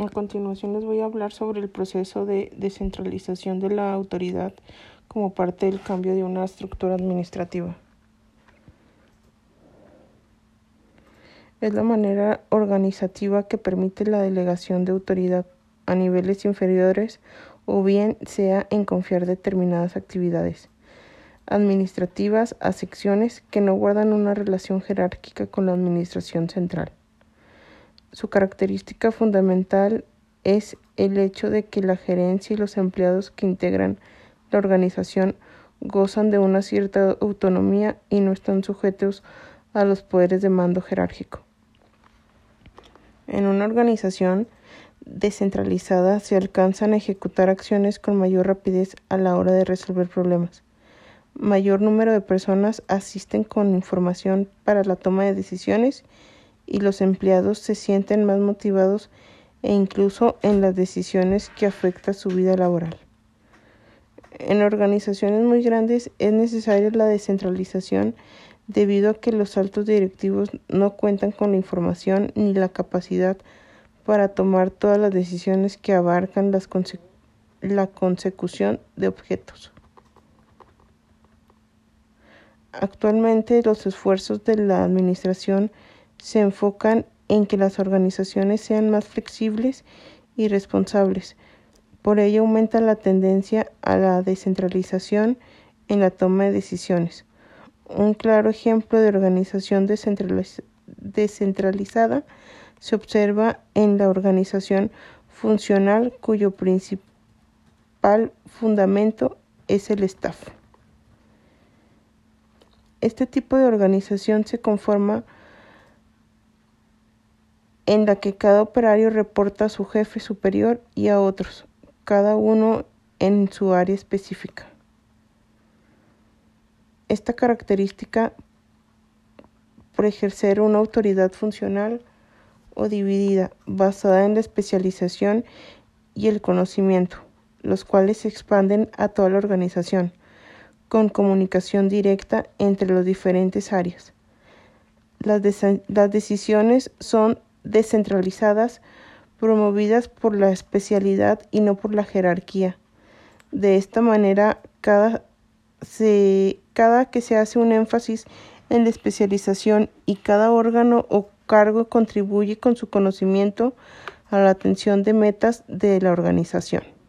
A continuación les voy a hablar sobre el proceso de descentralización de la autoridad como parte del cambio de una estructura administrativa. Es la manera organizativa que permite la delegación de autoridad a niveles inferiores o bien sea en confiar determinadas actividades administrativas a secciones que no guardan una relación jerárquica con la administración central. Su característica fundamental es el hecho de que la gerencia y los empleados que integran la organización gozan de una cierta autonomía y no están sujetos a los poderes de mando jerárquico. En una organización descentralizada se alcanzan a ejecutar acciones con mayor rapidez a la hora de resolver problemas. Mayor número de personas asisten con información para la toma de decisiones y los empleados se sienten más motivados e incluso en las decisiones que afectan su vida laboral. En organizaciones muy grandes es necesaria la descentralización debido a que los altos directivos no cuentan con la información ni la capacidad para tomar todas las decisiones que abarcan las la consecución de objetos. Actualmente los esfuerzos de la Administración se enfocan en que las organizaciones sean más flexibles y responsables. Por ello aumenta la tendencia a la descentralización en la toma de decisiones. Un claro ejemplo de organización descentralizada se observa en la organización funcional cuyo principal fundamento es el staff. Este tipo de organización se conforma en la que cada operario reporta a su jefe superior y a otros, cada uno en su área específica. Esta característica por ejercer una autoridad funcional o dividida basada en la especialización y el conocimiento, los cuales se expanden a toda la organización, con comunicación directa entre las diferentes áreas. Las, las decisiones son descentralizadas promovidas por la especialidad y no por la jerarquía. De esta manera, cada, cada que se hace un énfasis en la especialización y cada órgano o cargo contribuye con su conocimiento a la atención de metas de la organización.